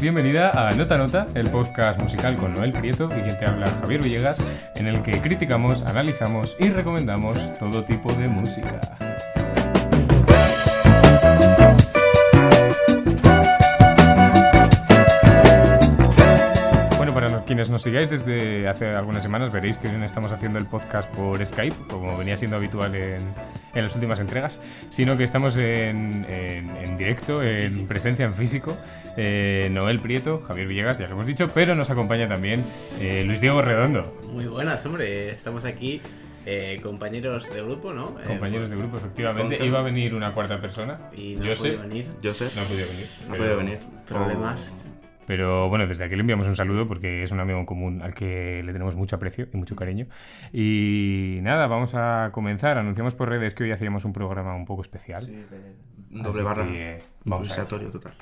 Bienvenida a Nota Nota, el podcast musical con Noel Prieto y quien te habla Javier Villegas, en el que criticamos, analizamos y recomendamos todo tipo de música. Quienes nos sigáis desde hace algunas semanas veréis que no estamos haciendo el podcast por Skype, como venía siendo habitual en, en las últimas entregas, sino que estamos en, en- en directo, en presencia en físico. Eh, Noel Prieto, Javier Villegas, ya lo hemos dicho, pero nos acompaña también eh, Luis Diego Redondo, Muy buenas, hombre. Estamos aquí, eh, compañeros de grupo, ¿no? Eh, compañeros de grupo, efectivamente. Iba a venir una cuarta persona. Y no ha podido venir. Sé, no ha podido venir. no pero- puede venir. Problemas. Pero bueno, desde aquí le enviamos un saludo porque es un amigo común al que le tenemos mucho aprecio y mucho cariño. Y nada, vamos a comenzar. Anunciamos por redes que hoy hacíamos un programa un poco especial. Sí, doble barra. que, vamos a ver. Improvisatorio total.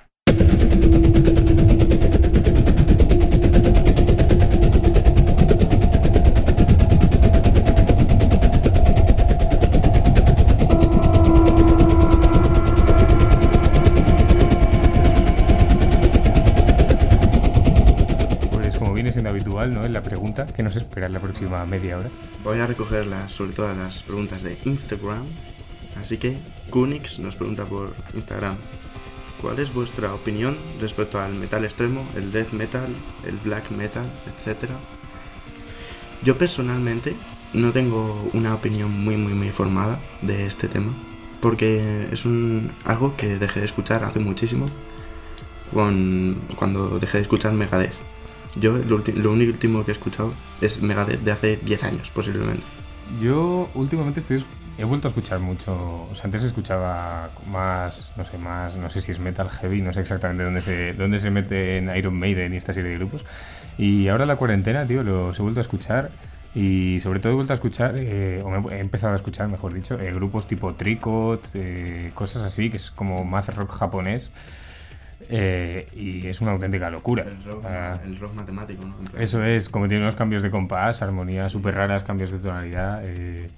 ¿No? En la pregunta que nos espera en la próxima media hora. Voy a recoger sobre todo las preguntas de Instagram. Así que Kunix nos pregunta por Instagram. ¿Cuál es vuestra opinión respecto al metal extremo, el death metal, el black metal, etcétera? Yo personalmente no tengo una opinión muy muy muy formada de este tema porque es un algo que dejé de escuchar hace muchísimo con, cuando dejé de escuchar Megadeth. Yo lo, lo último que he escuchado es Megadeth de hace 10 años posiblemente. Yo últimamente estoy he vuelto a escuchar mucho, o sea, antes escuchaba más, no sé, más, no sé si es metal heavy, no sé exactamente dónde se dónde se mete en Iron Maiden y esta serie de grupos. Y ahora la cuarentena, tío, los he vuelto a escuchar y sobre todo he vuelto a escuchar, eh, o me he empezado a escuchar, mejor dicho, eh, grupos tipo Tricot, eh, cosas así, que es como más rock japonés. Eh, y es una auténtica locura. El rock, Ah, el rock matemático, ¿no? Eso es, como tiene unos cambios de compás, armonías súper raras, cambios de tonalidad. eh,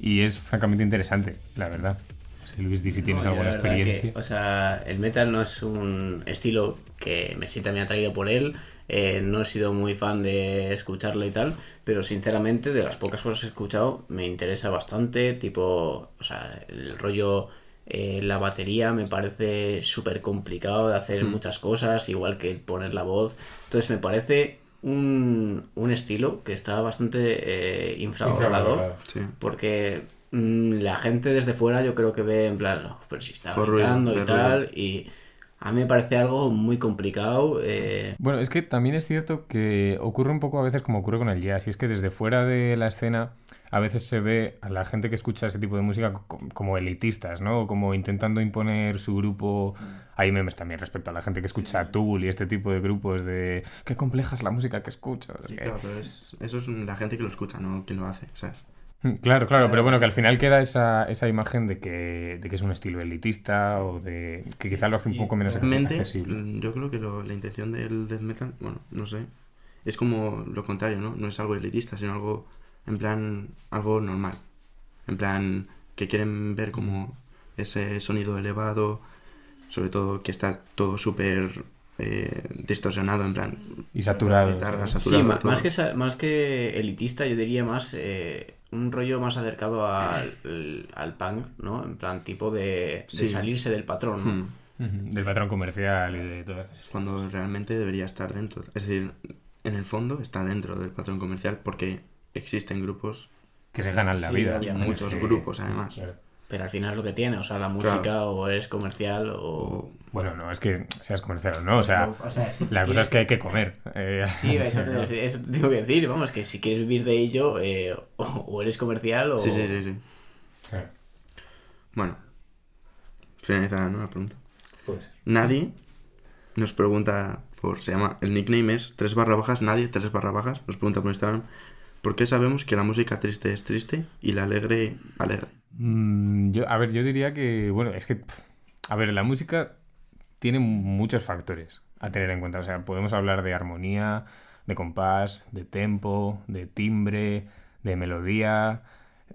y es francamente interesante, la verdad. No sé, Luis, di si tienes No, alguna experiencia. que, o sea, el metal no es un estilo que me sienta muy atraído por él. eh, no he sido muy fan de escucharlo y tal, pero sinceramente de las pocas cosas que he escuchado me interesa bastante, tipo, o sea, el rollo, eh, la batería me parece súper complicado de hacer muchas cosas, igual que poner la voz, entonces me parece un, un estilo que está bastante eh, infravalorado. Sí. porque mm, la gente desde fuera yo creo que ve en plan, "Oh, pero si está Por ruido, gritando y tal, y a mí me parece algo muy complicado. eh, Bueno, es que también es cierto que ocurre un poco a veces como ocurre con el jazz, y es que desde fuera de la escena a veces se ve a la gente que escucha ese tipo de música co- como elitistas, ¿no? Como intentando imponer su grupo. Hay memes también respecto a la gente que escucha Tool y este tipo de grupos de qué compleja es la música que escucho. Sí, claro, pero es- eso es la gente que lo escucha, no quien lo hace, ¿sabes? Claro, claro, pero bueno, que al final queda esa, esa imagen de que, de que es un estilo elitista o de que quizá lo hace un poco menos accesible. mm, yo creo que lo- la intención del death metal, bueno, no sé, es como lo contrario, ¿no? No es algo elitista, sino algo, en plan, algo normal. En plan, que quieren ver como ese sonido elevado, sobre todo que está todo súper eh, distorsionado, en plan... Y saturado, sí, más, que, más que elitista, yo diría más eh, un rollo más acercado al, al punk, ¿no? En plan, tipo de, de Sí. salirse del patrón, ¿no? Hmm. Del patrón comercial y de todas estas cuando realmente debería estar dentro. Es decir, en el fondo está dentro del patrón comercial porque existen grupos, que se ganan la Sí, vida. obviamente. muchos grupos además. Claro. Pero al final es lo que tiene, o sea, la música Claro. o es comercial o... Bueno, no es que seas comercial o no, o sea, o sea, si la cosa es que hay que comer. eh, Sí, eso te, eso te tengo que decir, vamos, que si quieres vivir de ello, eh, o, o eres comercial o... Sí, sí, sí, sí. claro, Bueno, finalizada ¿no? la pregunta. puede ser. Nadie nos pregunta por, se llama, el nickname es tres barra bajas, nadie, tres barra bajas, nos pregunta por Instagram, ¿por qué sabemos que la música triste es triste y la alegre, alegre? Mm, yo, a ver, yo diría que, bueno, es que, a ver, la música tiene muchos factores a tener en cuenta. O sea, podemos hablar de armonía, de compás, de tempo, de timbre, de melodía,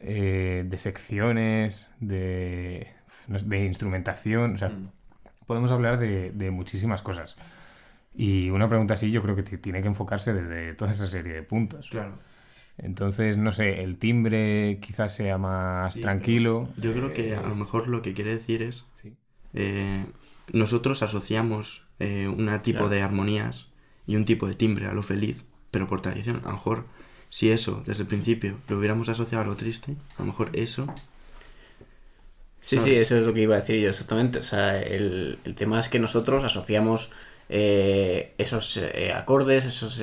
eh, de secciones, de, de instrumentación. O sea, Mm. podemos hablar de, de muchísimas cosas. Y una pregunta así yo creo que tiene que enfocarse desde toda esa serie de puntos. Claro. Entonces, no sé, el timbre quizás sea más Sí, tranquilo. Yo creo que Eh, a lo mejor lo que quiere decir es, sí. eh, nosotros asociamos eh, un tipo Claro. de armonías y un tipo de timbre a lo feliz, pero por tradición. A lo mejor si eso desde el principio lo hubiéramos asociado a lo triste, a lo mejor eso... Sí, sí, eso es lo que iba a decir yo exactamente. O sea, el, el tema es que nosotros asociamos eh, esos eh, acordes, esas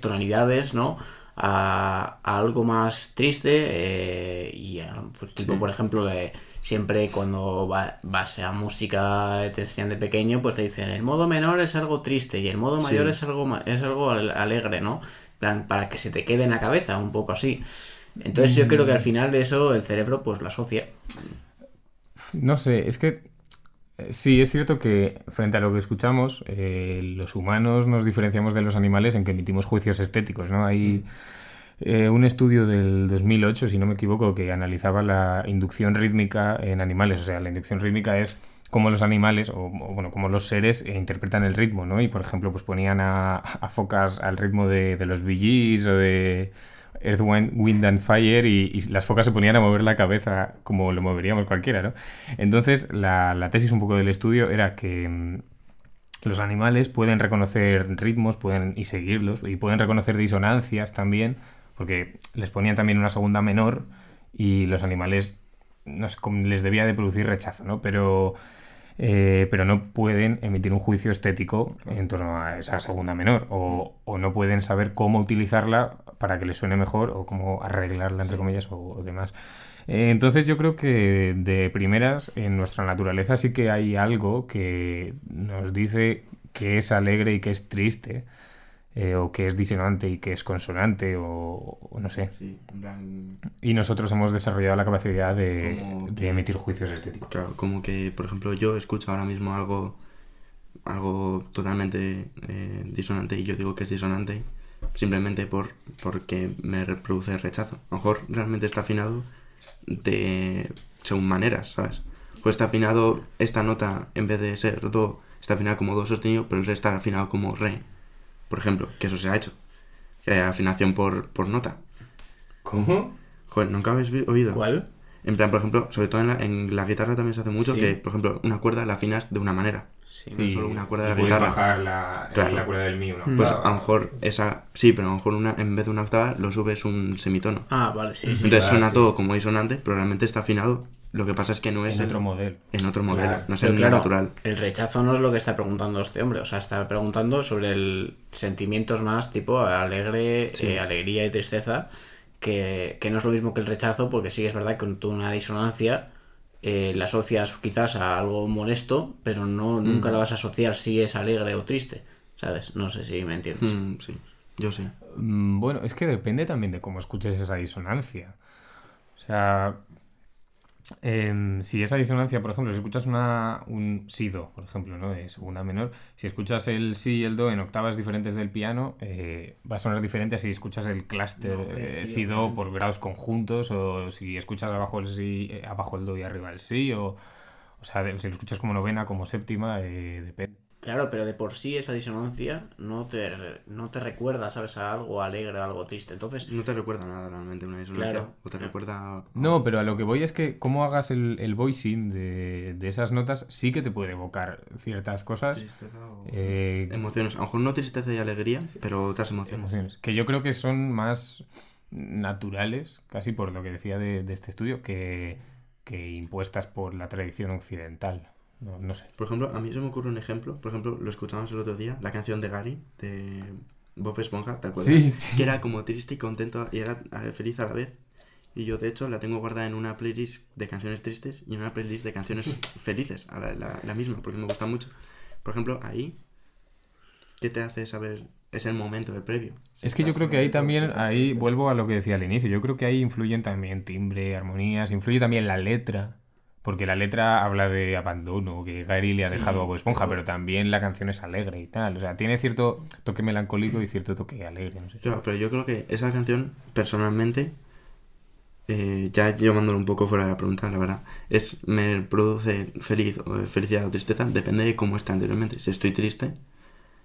tonalidades, ¿no? A, a algo más triste eh, y a- pues, tipo, Sí. por ejemplo, eh, siempre cuando va- vas a música te enseñan de pequeño, pues te dicen el modo menor es algo triste y el modo mayor Sí. es algo es algo al- alegre, ¿no? Plan, Para que se te quede en la cabeza, un poco así. Entonces yo creo que al final de eso el cerebro pues lo asocia. No sé, es que eh, sí, es cierto que frente a lo que escuchamos, eh, los humanos nos diferenciamos de los animales en que emitimos juicios estéticos, ¿no? Hay eh, un estudio del 2008, si no me equivoco, que analizaba la inducción rítmica en animales. O sea, la inducción rítmica es cómo los animales, o, o, bueno, cómo los seres eh, interpretan el ritmo, ¿no? Y por ejemplo, pues ponían a, a focas al ritmo de, de los Gees o de Earth, Wind, and Fire y, las focas se ponían a mover la cabeza como lo moveríamos cualquiera, ¿no? Entonces, la, la tesis un poco del estudio era que mm, los animales pueden reconocer ritmos pueden, y seguirlos, y pueden reconocer disonancias también, porque les ponían también una segunda menor y los animales no sé, les debía de producir rechazo, ¿no? Pero, eh, pero no pueden emitir un juicio estético en torno a esa segunda menor, o, o no pueden saber cómo utilizarla para que les suene mejor, o cómo arreglarla, entre comillas, o, o demás. Eh, Entonces yo creo que de primeras en nuestra naturaleza sí que hay algo que nos dice que es alegre y que es triste, eh, o que es disonante y que es consonante, o, o no sé. Sí. Y nosotros hemos desarrollado la capacidad de, Como de que- emitir juicios estéticos. Claro, como que, por ejemplo, yo escucho ahora mismo algo, algo totalmente eh, disonante y yo digo que es disonante simplemente por porque me reproduce rechazo. A lo mejor realmente está afinado de según maneras, ¿sabes? Pues está afinado esta nota en vez de ser do, está afinada como do sostenido, pero el re está afinado como re. Por ejemplo, que eso se ha hecho. Que hay afinación por, por nota. ¿Cómo? Joder, ¿nunca habéis oído? ¿Cuál? En plan, por ejemplo, sobre todo en la, en la guitarra también se hace mucho Sí. que, por ejemplo, una cuerda la afinas de una manera. Sí. no solo una cuerda de la puedes guitarra. bajar la, Claro. la cuerda del Mm. Pues a lo mejor esa, sí, pero a lo mejor una, en vez de una octava lo subes un semitono. Ah, vale, sí, sí. Entonces suena sí. todo como disonante, pero realmente está afinado. Lo que pasa es que no es en el- otro modelo. en otro modelo, Claro. no es Pero el claro, natural. el rechazo no es lo que está preguntando este hombre, o sea, está preguntando sobre el sentimientos más tipo alegre, Sí. eh, alegría y tristeza, que, que no es lo mismo que el rechazo, porque sí es verdad que con tú una disonancia eh, la asocias quizás a algo molesto, pero no nunca la vas a asociar si es alegre o triste, ¿sabes? No sé si me entiendes. Mm, sí, yo sí. Mm, Bueno, es que depende también de cómo escuches esa disonancia. O sea, em, si esa disonancia, por ejemplo, si escuchas una, un si-do, por ejemplo, ¿no? De segunda menor, si escuchas el si y el do en octavas diferentes del piano, eh, va a sonar diferente a si escuchas el clúster eh, si-do por grados conjuntos, o si escuchas abajo el si, eh, abajo el do y arriba el si, o, o sea, de- si lo escuchas como novena, como séptima, eh, depende. Claro, pero de por sí esa disonancia no te, no te recuerda, ¿sabes? A algo alegre, a algo triste. Entonces, No te recuerda nada realmente una disonancia. Claro. O te recuerda. No, pero a lo que voy es que cómo hagas el, el voicing de, de esas notas sí que te puede evocar ciertas cosas, Tristeza o- eh, Emociones. A lo mejor no tristeza y alegría, pero otras emociones. emociones, que yo creo que son más naturales, casi por lo que decía de, de este estudio, que, que impuestas por la tradición occidental. No, no sé. Por ejemplo, a mí se me ocurre un ejemplo. Por ejemplo, lo escuchamos el otro día, la canción de Gary, de Bob Esponja, ¿te acuerdas? Sí, sí. Que era como triste y contento y era feliz a la vez. Y yo, de hecho, la tengo guardada en una playlist de canciones tristes y en una playlist de canciones felices, a la, la- la misma, porque me gusta mucho. Por ejemplo, ahí, ¿qué te hace saber? Es el momento, el previo. Es que yo creo que ahí también, ahí vuelvo a lo que decía al inicio, yo creo que ahí influyen también timbre, armonías, influye también la letra, porque la letra habla de abandono, que Gary le ha dejado a Bob Esponja, pero también la canción es alegre y tal, o sea, tiene cierto toque melancólico y cierto toque alegre, no sé. Claro, pero yo creo que esa canción, personalmente, eh, ya llevándolo un poco fuera de la pregunta, la verdad, es me produce feliz o felicidad o tristeza, depende de cómo está anteriormente. Si estoy triste,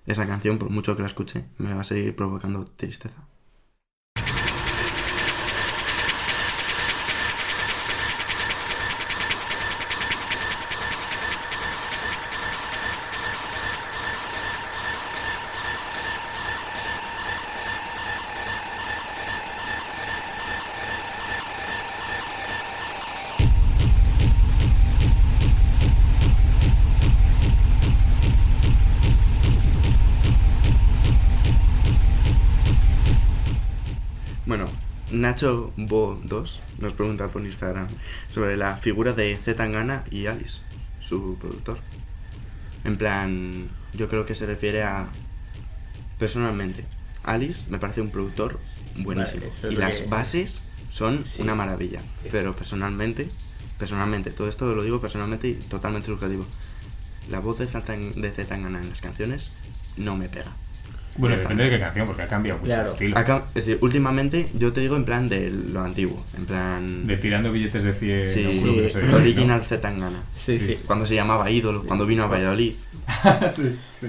esa canción, por mucho que la escuche, me va a seguir provocando tristeza. Nacho Bo 2 nos pregunta por Instagram sobre la figura de Z Tangana y Alice, su productor. En plan, yo creo que se refiere a. Personalmente, Alice me parece un productor buenísimo. Vale, y las que- bases son Sí. una maravilla. Sí. Pero personalmente, personalmente, todo esto lo digo personalmente y totalmente subjetivo. La voz de Z de Z Tangana en las canciones no me pega. Bueno, depende de qué canción, porque ha cambiado mucho Claro. el estilo. Acá, es decir, últimamente yo te digo en plan de lo antiguo, en plan... De tirando billetes de 100 Sí, que sí, llama, ¿no? Original Z Tangana. Sí, sí. Cuando se llamaba Ídolo, cuando vino a Valladolid. sí, sí.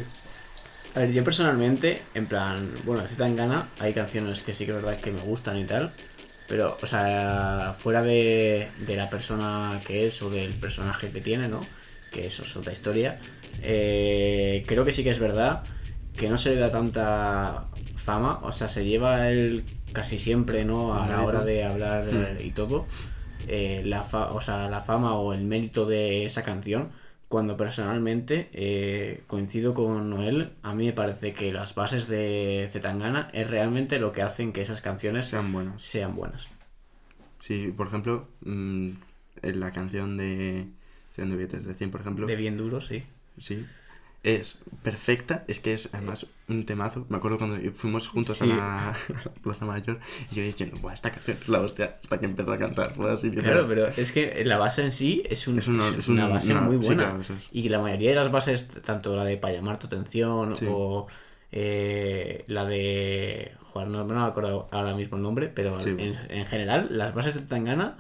A ver, yo personalmente, en plan, bueno, de Gana hay canciones que sí que es verdad que me gustan y tal, pero, o sea, fuera de, de la persona que es o del personaje que tiene, ¿no? Que eso es otra historia. eh, creo que sí que es verdad que no se le da tanta fama, o sea, se lleva él casi siempre, ¿no? A la hora de hablar Hmm. y todo, eh, la, fa- o sea, la fama o el mérito de esa canción, cuando personalmente eh, coincido con Noel, a mí me parece que las bases de Zetangana es realmente lo que hacen que esas canciones Sean buenos. sean buenas. Sí, por ejemplo, mm, en la canción de 100 de billetes de 100, por ejemplo, De bien duro, sí. sí, es perfecta, es que es además un temazo. Me acuerdo cuando fuimos juntos a, la, a la Plaza Mayor y yo diciendo, Buah, esta canción es la hostia, hasta que empezó a cantar. Así, Claro, pero es que la base en sí es, un- Es una- es base una- muy sí, buena. claro, eso es. Y la mayoría de las bases, tanto la de Para llamar tu atención Sí. o eh, la de... Joder, no, no me acuerdo ahora mismo el nombre, pero en, en general las bases de Tangana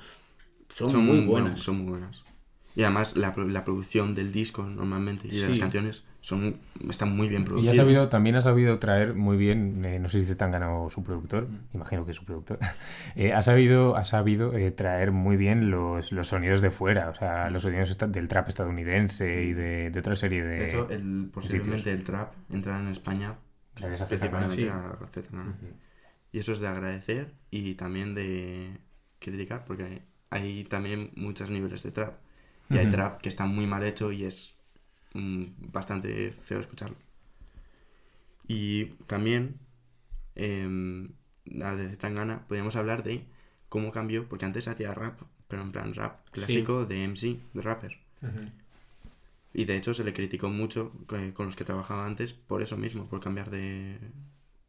son, muy buenas. son muy buenas. Y además la, pro- la producción del disco normalmente y de las Sí. canciones son están muy bien Y ha producidas. sabido, también ha sabido traer muy bien, eh, no sé si tan ganado su productor, imagino que es su productor, eh, ha sabido, ha sabido eh, traer muy bien los, los sonidos de fuera, o sea, los sonidos del trap estadounidense y de, de otra serie de... De hecho, el, posiblemente el trap entrará en España Gracias a principalmente Zetangana, a Zetangana. Y eso es de agradecer y también de criticar, porque hay también muchos niveles de trap. Y hay trap que está muy mal hecho y es mm, bastante feo escucharlo. Y también, em, la de Zetangana, podríamos hablar de cómo cambió, porque antes hacía rap, pero en plan rap clásico de MC, de rapper. Y de hecho se le criticó mucho eh, con los que trabajaba antes por eso mismo, por cambiar de...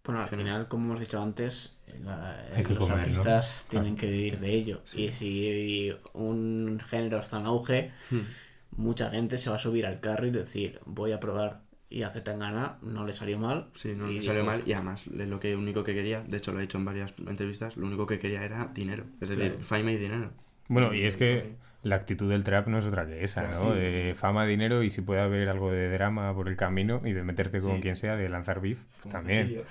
Bueno, al final, como hemos dicho antes, la- que los artistas Claro. tienen que vivir de ello. Sí. Y si un género está en auge, mucha gente se va a subir al carro y decir, voy a probar. Y a Zetangana no le salió mal. Sí, no le salió dijo, mal y además lo que único que quería, de hecho lo he dicho en varias entrevistas, lo único que quería era dinero, es decir, Claro. fama y dinero. Bueno, y es que la actitud del trap no es otra que esa, ¿no? De fama, dinero y si puede haber algo de drama por el camino y de meterte con Sí. quien sea, de lanzar beef, pues también.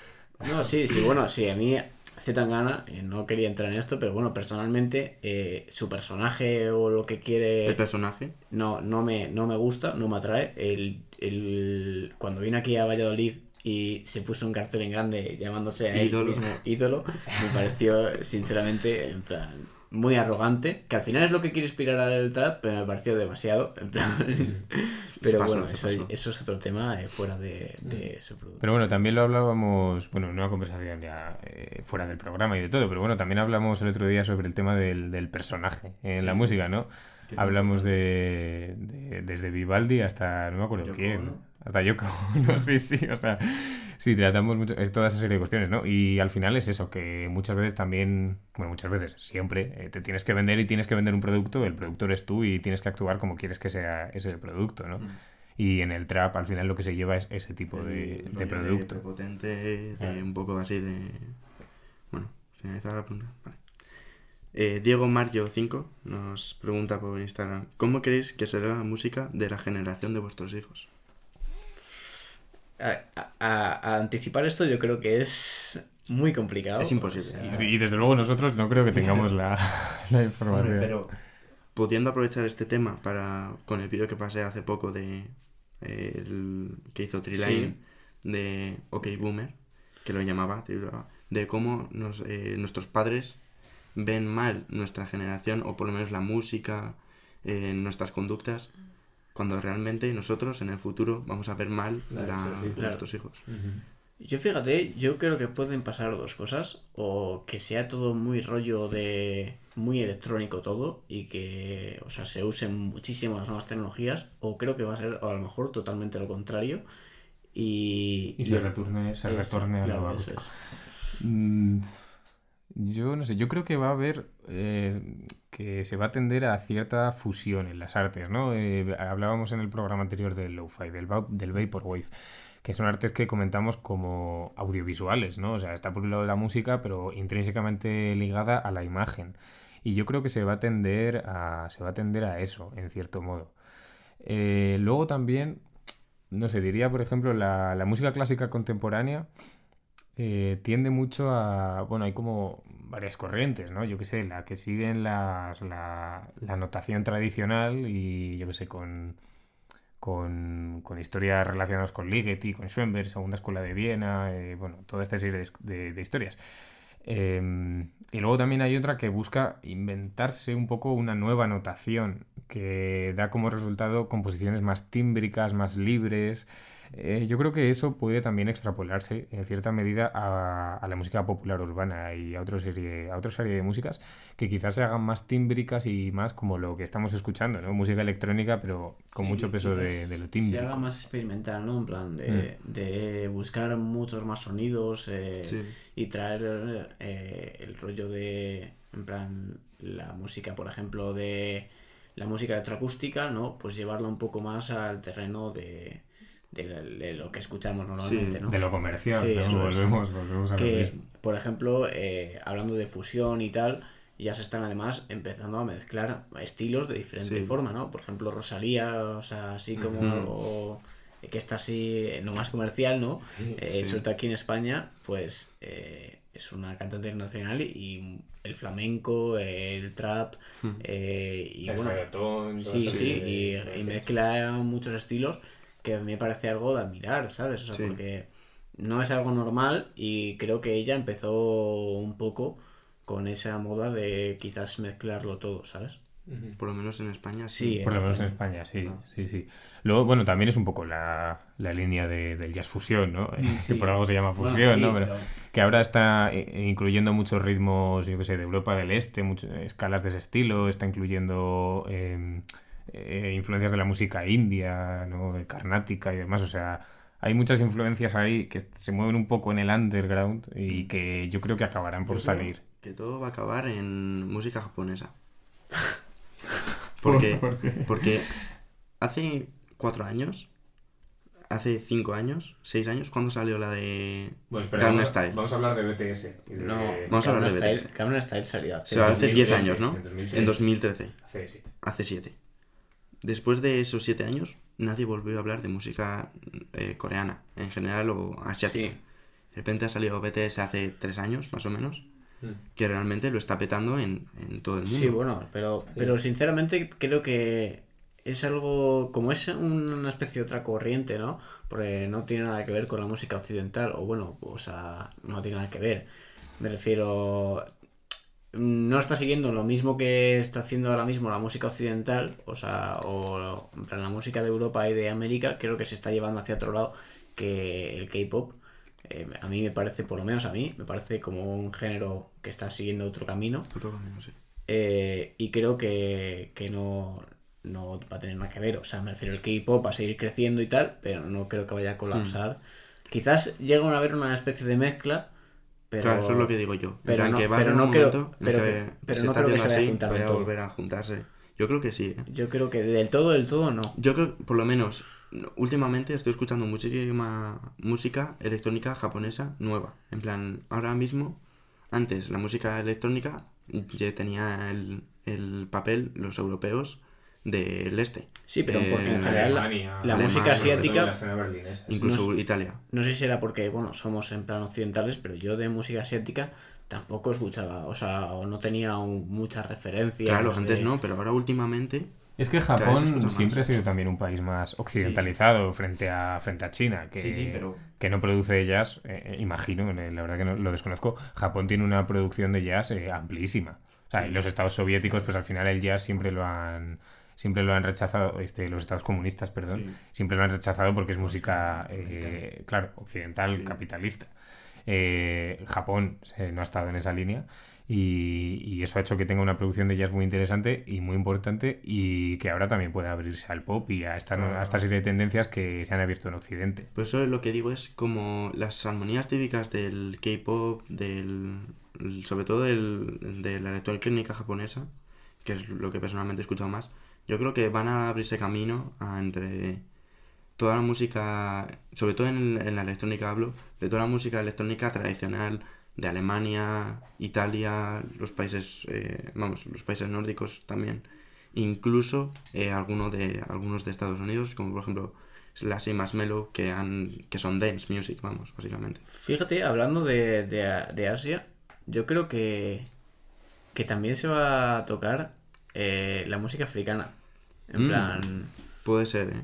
No, sí, sí, bueno, sí, a mí Zetangana, eh, no quería entrar en esto, pero bueno, personalmente eh, su personaje o lo que quiere El personaje, no, no, me, no me gusta, no me atrae. El, el- cuando vine aquí a Valladolid y se puso un cartel en grande llamándose a él Ídolo. mismo ídolo, me pareció sinceramente en plan muy arrogante, que al final es lo que quiere inspirar al trap, pero me pareció demasiado, en plan... pero pasó, bueno, eso, eso es otro tema eh, fuera de, de su producto. Pero bueno, también lo hablábamos, bueno, en una conversación ya eh, fuera del programa y de todo, pero bueno, también hablamos el otro día sobre el tema del, del personaje en la música, ¿no? Hablamos de, de- desde Vivaldi hasta, no me acuerdo Yoko quién, Ono. hasta Yoko Ono, sí, sí, o sea, sí, tratamos mucho, es toda esa serie de cuestiones, ¿no? Y al final es eso, que muchas veces también, bueno, muchas veces, siempre, eh, te tienes que vender y tienes que vender un producto, el producto eres tú y tienes que actuar como quieres que sea ese producto, ¿no? Y en el trap al final lo que se lleva es ese tipo de, el de rollo producto. de un poco así de... Bueno, finalizar la pregunta. Vale. Eh, Diego Mario 5 nos pregunta por Instagram, ¿cómo creéis que será la música de la generación de vuestros hijos? A, a- a anticipar esto yo creo que es muy complicado. Es imposible. O sea, Y, y desde luego nosotros no creo que tengamos la, la información. Hombre, pero pudiendo aprovechar este tema para con el vídeo que pasé hace poco de eh, el que hizo Triline de OK Boomer, que lo llamaba, de cómo nos, eh, nuestros padres ven mal nuestra generación o por lo menos la música, eh, nuestras conductas, cuando realmente nosotros en el futuro vamos a ver mal La la- nuestros hijos. nuestros hijos. Yo fíjate, yo creo que pueden pasar dos cosas. O que sea todo muy rollo de. muy electrónico todo. Y que. O sea, se usen muchísimo las nuevas tecnologías. O creo que va a ser a lo mejor totalmente lo contrario. Y. Y se retorne, se retorne a lo eso acústico. es. Mm, Yo no sé, yo creo que va a haber eh, que se va a tender a cierta fusión en las artes, ¿no? Eh, hablábamos en el programa anterior del lo-fi, del, del vaporwave, que son artes que comentamos como audiovisuales, ¿no? O sea, está por un lado la música, pero intrínsecamente ligada a la imagen. Y yo creo que se va a tender a, se va a tender a eso, en cierto modo. Eh, luego también, no sé, diría, por ejemplo, la, la música clásica contemporánea eh, tiende mucho a, bueno, hay como varias corrientes, ¿no? Yo qué sé, la que siguen las, la, la notación tradicional y yo qué sé, con, con, con historias relacionadas con Ligeti, con Schoenberg, Segunda Escuela de Viena, eh, bueno, toda esta serie de, historias. Eh, y luego también hay otra que busca inventarse un poco una nueva notación que da como resultado composiciones más tímbricas, más libres. Eh, yo creo que eso puede también extrapolarse en cierta medida a, a la música popular urbana y a otra serie, a otra serie de músicas que quizás se hagan más tímbricas y más como lo que estamos escuchando, ¿no? Música electrónica, pero con Sí, mucho peso de, lo Se tímbrico. haga más experimental, ¿no? En plan de, de buscar muchos más sonidos eh, Sí. y traer eh, el rollo de, en plan, la música, por ejemplo, de la música electroacústica, ¿no? Pues llevarla un poco más al terreno de, de, de lo que escuchamos normalmente, ¿no? De lo comercial, Sí, ¿no? es. volvemos, volvemos a lo que, mismo. por ejemplo, eh, hablando de fusión y tal, ya se están además empezando a mezclar estilos de diferente Sí. forma, ¿no? Por ejemplo, Rosalía, o sea, así como algo que está así, eh, no más comercial, ¿no? Eh, sí. Suelta aquí en España, pues eh, es una cantante internacional y, el flamenco, el trap, eh, y El bueno, Sí, sí, y, y mezcla muchos estilos que a mí me parece algo de admirar, ¿sabes? O sea, Sí. porque no es algo normal y creo que ella empezó un poco con esa moda de quizás mezclarlo todo, ¿sabes? Por lo menos en España Sí, sí. Por lo menos en España, sí, sí, sí. Luego, bueno, también es un poco la, la línea de- del jazz fusión, ¿no? Sí. Que por algo se llama Bueno, fusión, sí, ¿no? Pero pero- que ahora está incluyendo muchos ritmos, yo qué sé, de Europa del Este, muchas escalas de ese estilo, está incluyendo eh, eh, influencias de la música india, ¿no? De carnática y demás, o sea, hay muchas influencias ahí que se mueven un poco en el underground y que yo creo que acabarán por salir. Que todo va a acabar en música japonesa. Porque, ¿Por qué? porque hace cuatro años, hace cinco años, seis años, ¿cuándo salió la de Bueno, espera, Gangnam Style? vamos a hablar de BTS. de- No, Vamos a hablar de Style, BTS. Gangnam Style salió hace... O sea, hace 10 2013, años, ¿no? en 2013. En 2013, Hace siete. hace siete. Después de esos siete años, nadie volvió a hablar de música eh, coreana, en general, o asiática. Sí. De repente ha salido BTS hace tres años, más o menos, Mm. que realmente lo está petando en, en todo el mundo. Sí, bueno, pero, pero sinceramente creo que es algo, como es una especie de otra corriente, ¿no? Porque no tiene nada que ver con la música occidental, o bueno, o sea, no tiene nada que ver. Me refiero, no está siguiendo lo mismo que está haciendo ahora mismo la música occidental, o sea, o en plan, la música de Europa y de América, creo que se está llevando hacia otro lado que el K-pop. Eh, a mí me parece, por lo menos a mí, me parece como un género que está siguiendo otro camino. Otro camino, sí. Eh, y creo que, que no, no va a tener nada que ver. O sea, me refiero al K-pop va a seguir creciendo y tal, pero no creo que vaya a colapsar. Quizás llegue a haber una especie de mezcla, pero. Claro, eso es lo que digo yo. Pero no- que va pero no un creo- pero que pero se no está creo que se vaya a así, juntar del vaya a volver a juntarse. Yo creo que sí, ¿eh? Yo creo que del todo, del todo no. Yo creo, por lo menos, últimamente estoy escuchando muchísima música electrónica japonesa nueva. En plan, ahora mismo, antes la música electrónica ya tenía el, el papel, los europeos, del este. Sí, pero porque en Eh, general la, Alemania, la Alemania, música asiática, la berlinesa. Incluso No Italia. no sé si era porque, bueno, somos en plan occidentales, pero yo de música asiática tampoco escuchaba, o sea, o no tenía un- muchas referencias. Claro, de- antes no, pero ahora últimamente Es que Japón siempre ha sido también un país más occidentalizado frente a frente a China, que, Sí, sí, pero- que no produce jazz, eh, imagino, eh, la verdad que no, lo desconozco. Japón tiene una producción de jazz eh, amplísima. O sea, en los estados soviéticos, pues al final el jazz siempre lo han siempre lo han rechazado, este, los estados comunistas, perdón, Sí. siempre lo han rechazado porque es música, eh, claro, occidental, Sí. capitalista. Eh, Japón eh, no ha estado en esa línea y, y eso ha hecho que tenga una producción de jazz muy interesante y muy importante y que ahora también puede abrirse al pop y a esta, a esta serie de tendencias que se han abierto en Occidente. Pues eso es lo que digo, es como las armonías típicas del K-pop, del, sobre todo del, de la electrónica japonesa, que es lo que personalmente he escuchado más. Yo creo que van a abrirse camino a entre toda la música, sobre todo en, en la electrónica hablo, de toda la música electrónica tradicional de Alemania, Italia, los países, eh, vamos, los países nórdicos también, incluso eh, alguno de, algunos de Estados Unidos, como por ejemplo Slash y Marshmello, que, han, que son dance music, vamos, básicamente. Fíjate, hablando de, de, de Asia, yo creo que, que también se va a tocar eh, la música africana. En Mm. plan, Puede ser, ¿eh?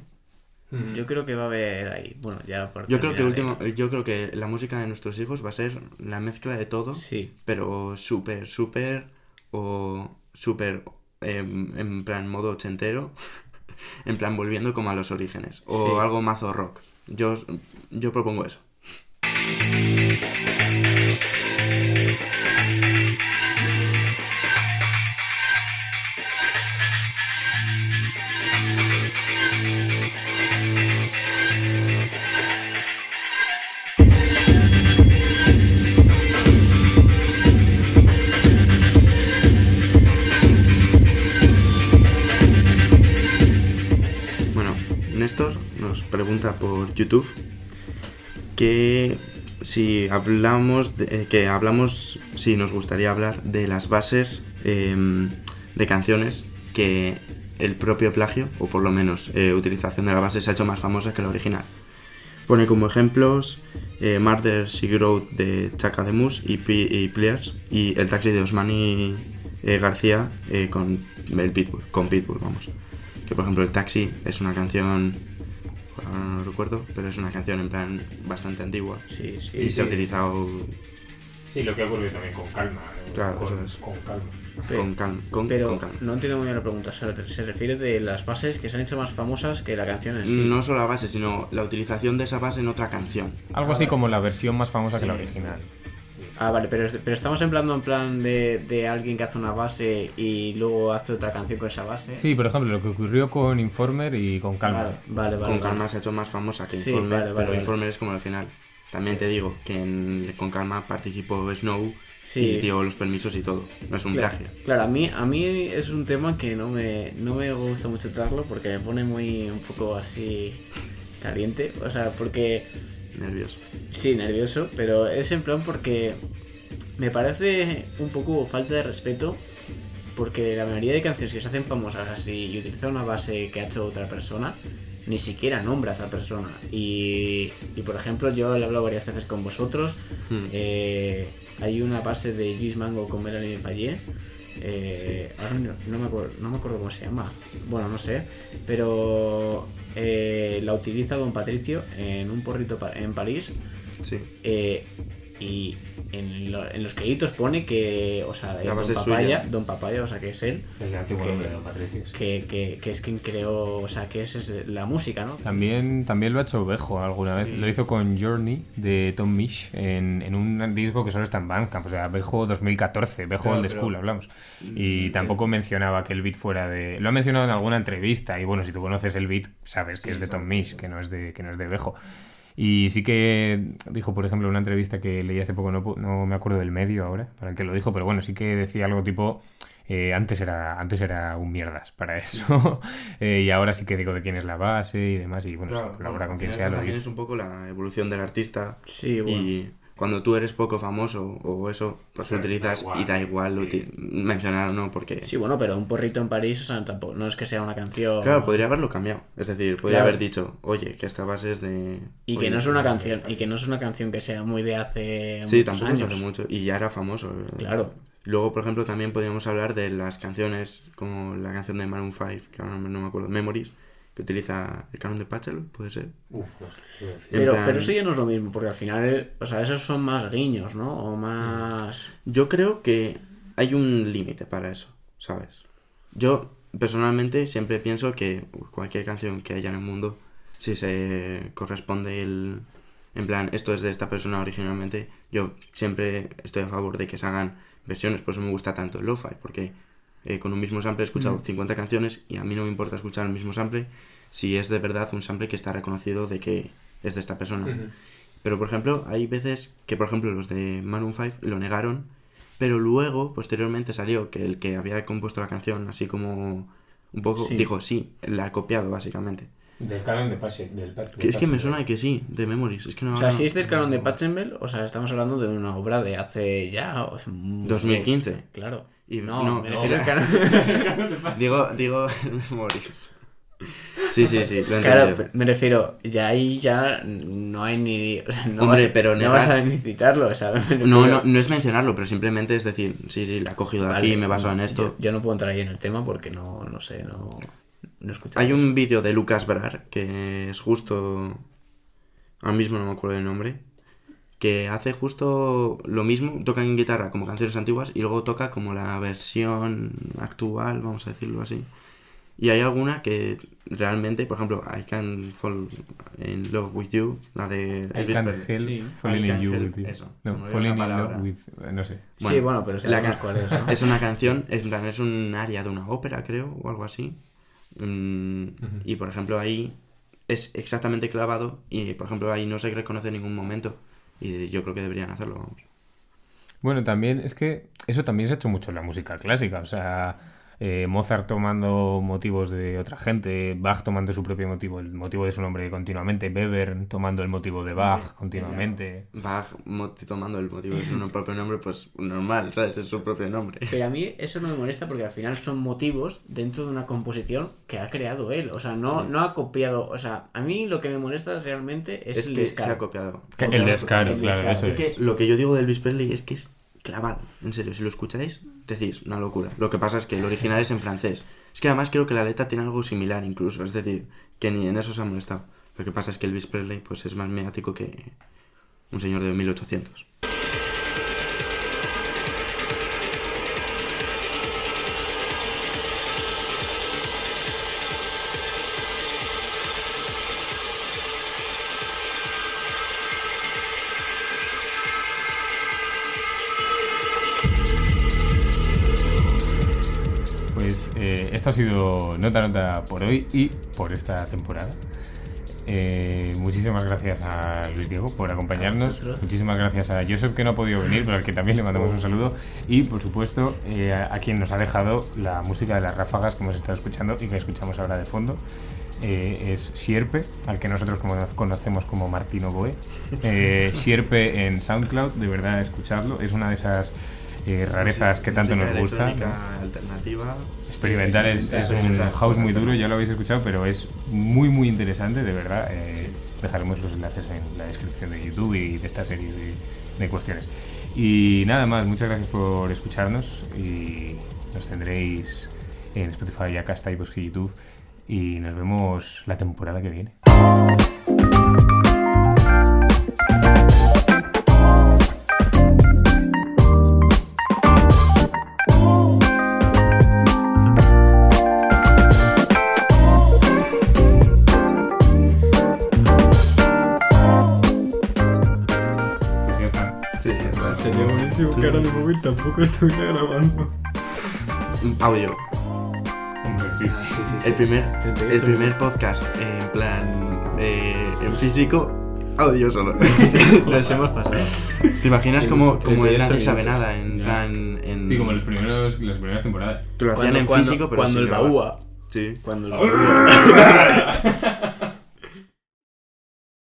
yo creo que va a haber ahí, bueno, ya por Yo creo que último, yo creo que la música de nuestros hijos va a ser la mezcla de todo, eh, Sí, pero súper, súper o súper em, en plan modo ochentero, en plan volviendo como a los orígenes, o Sí. algo mazo rock. Yo, yo propongo eso. Por YouTube que si hablamos eh, que hablamos si nos gustaría hablar de las bases em, de canciones que el propio plagio o por lo menos eh, utilización de la base se ha hecho más famosa que la original. Pone como ejemplos eh, She Wrote de Chaka de Mus y, P- y Pliers y el taxi de Osmani eh, García eh, con el Pitbull, con Pitbull, vamos. Que por ejemplo el taxi es una canción, ahora no lo recuerdo, pero es una canción en plan bastante antigua sí, sí. y se ha utilizado Sí, lo que ocurre también con calma. ¿no? Claro, con, eso es. con calma. con calma. Con, Pero con calma. no entiendo muy bien la pregunta, se, refiere de las bases que se han hecho más famosas que la canción en sí. No solo la base, sino la utilización de esa base en otra canción. Algo así como la versión más famosa que la original. Ah, vale, pero, pero estamos hablando en plan de, de alguien que hace una base y luego hace otra canción con esa base. Sí, por ejemplo, lo que ocurrió con Informer y con calma. Vale, vale, vale. con vale. calma se ha hecho más famosa que Sí, Informer, vale, vale, pero vale. Informer es como el original. También te digo que en- con calma participó Snow Sí. y dio los permisos y todo. No es un Claro, plagio. claro, a mí, a mí es un tema que no me, no me gusta mucho tratarlo porque me pone muy un poco así caliente. O sea, porque Nervioso. Sí, nervioso, pero es en plan porque me parece un poco falta de respeto porque la mayoría de canciones que se hacen famosas así y utilizan una base que ha hecho otra persona, ni siquiera nombra a esa persona. Y, y, por ejemplo, yo he hablado varias veces con vosotros, Hmm. eh, hay una base de Luis Mango con Melanie Payet. Eh, ahora no, no me acuerdo, no me acuerdo cómo se llama. Bueno, no sé. Pero eh, la utiliza Don Patricio en un porrito pa- en París. Sí. eh, y en, lo- en los créditos pone que, o sea, eh, Don es Papaya, suya. Don Papaya, o sea, que es él, El antiguo Que- nombre de Don Patricio. que, que, que es quien creó, o sea, que esa es la música, ¿no? También, también lo ha hecho Bejo alguna vez. Sí. Lo hizo con Journey de Tom Misch en, en un disco que solo está en Bandcamp. O sea, Bejo 2014, Bejo Pero- Old pero- School, hablamos. Y Mm, tampoco eh. mencionaba que el beat fuera de. Lo ha mencionado en alguna entrevista. Y bueno, si tú conoces el beat, sabes que Sí, es de Tom. Misch, que no es de, que no es de Bejo. Y sí que dijo, por ejemplo, en una entrevista que leí hace poco, no, pu- no me acuerdo del medio ahora, para el que lo dijo, pero bueno, sí que decía algo tipo. eh, antes era antes era un mierdas para eso eh, y ahora sí que digo de quién es la base y demás y bueno Claro, se colabora bueno, con quien sea lo también dice es un poco la evolución del artista Sí, bueno. y cuando tú eres poco famoso o eso, pues Sí, lo utilizas da igual, y da igual sí. mencionar o no, porque... Sí, bueno, pero un porrito en París, o sea, tampoco, no es que sea una canción... Claro, podría haberlo cambiado. Es decir, podría Claro. haber dicho, oye, que esta base es de... Y que oye, no es una canción, y que no es una canción que sea muy de hace Sí, muchos tampoco es hace mucho. Y ya era famoso. Claro. Luego, por ejemplo, también podríamos hablar de las canciones, como la canción de Maroon 5, que ahora no me acuerdo, Memories, que utiliza el canon de Pachel, puede ser. Uf, no sé Pero, plan- pero eso ya no es lo mismo, porque al final, o sea, esos son más guiños, ¿no? O más... Yo creo que hay un límite para eso, ¿sabes? Yo, personalmente, siempre pienso que cualquier canción que haya en el mundo, si se corresponde el... En plan, esto es de esta persona originalmente, yo siempre estoy a favor de que se hagan versiones, por eso me gusta tanto el lo-fi, porque eh, con un mismo sample he escuchado 50 canciones y a mí no me importa escuchar el mismo sample si es de verdad un sample que está reconocido de que es de esta persona. Ujú. Pero, por ejemplo, hay veces que, por ejemplo, los de Maroon 5 lo negaron, pero luego, posteriormente, salió que el que había compuesto la canción, así como un poco, Sí. dijo, sí, la ha copiado, básicamente. Del canon de Pase, del Que es que me suena que sí, de Memories. Es que no. O sea, no- si es del canon de Pachelbel, o sea, estamos hablando de una obra de hace ya... o- 2015. Claro. Y- no, no, me no. refiero al canon... Digo, digo, Memories. Sí, sí, sí, lo Claro, me refiero, ya ahí ya no hay ni... O sea, no Hombre, vas, pero no negar- vas a ni citarlo, ¿sabes? No, no, no es mencionarlo, pero simplemente es decir, sí, sí, la he cogido de aquí, Vale, me baso en no, esto. Yo, yo no puedo entrar ahí en el tema porque no, no sé, no, no he escuchado Hay eso. un vídeo de Lucas Brar, que es justo... Ahora mismo no me acuerdo el nombre. Que hace justo lo mismo, toca en guitarra como canciones antiguas y luego toca como la versión actual, vamos a decirlo así. Y hay alguna que realmente, por ejemplo, I Can Fall in Love With You, la de I can't Presley. help Sí. falling in you with you. eso, se No, falling la in love with... No sé. Sí, bueno, pero la sabemos ca- cuál es, ¿no? Es una canción, es, en plan, es un área de una ópera, creo, o algo así. Mm, Y por ejemplo, ahí es exactamente clavado y por ejemplo, ahí no se reconoce en ningún momento. Y yo creo que deberían hacerlo, vamos. Bueno, también es que eso también se ha hecho mucho en la música clásica. O sea, eh, Mozart tomando motivos de otra gente, Bach tomando su propio motivo, el motivo de su nombre continuamente, Weber tomando el motivo de Bach continuamente. Bach tomando el motivo de su propio nombre, pues normal, ¿sabes? Es su propio nombre. Pero a mí eso no me molesta porque al final son motivos dentro de una composición que ha creado él. O sea, no, no ha copiado. O sea, a mí lo que me molesta realmente es, Es el que se ha copiado. El descaro, el claro, descaro. eso Es es. que lo que yo digo de Elvis Presley es que es clavado, en serio, si lo escucháis, decís, una locura. Lo que pasa es que el original es en francés. Es que además creo que la letra tiene algo similar incluso, es decir, que ni en eso se ha molestado. Lo que pasa es que Elvis Presley pues es más mediático que un señor de 1800. Sido Nota Nota por hoy y por esta temporada. Eh, muchísimas gracias a Luis Diego por acompañarnos. Muchísimas gracias a Joseph que no ha podido venir, pero al que también le mandamos un saludo. Y por supuesto eh, a, a quien nos ha dejado la música de las ráfagas que hemos estado escuchando y que escuchamos ahora de fondo. Eh, es Sierpe, al que nosotros como conocemos como Martino Boe. Sierpe en SoundCloud, de verdad escucharlo. Es una de esas eh, rarezas que tanto nos Música gusta. ¿no? electrónica alternativa. Experimental es, es un house muy duro, ya lo habéis escuchado, pero es muy muy interesante, de verdad. Eh, Dejaremos los enlaces en la descripción de YouTube y de esta serie de, de cuestiones. Y nada más, muchas gracias por escucharnos y nos tendréis en Spotify, Acasta, iVoox y YouTube. Y nos vemos la temporada que viene. Momento tampoco estuviera grabando. Audio. Hombre, sí, sí, sí. El primer, 38 el primer podcast en plan eh, en físico, audio solo. Nos hemos pasado. ¿Te imaginas como, como él 38 nadie sabe nada? En Ya. plan. En, Sí, como los primeros, las primeras temporadas. Que lo hacían Cuando, en cuando- físico, pero cuando el grabar. baúa. Sí. Cuando el baúa.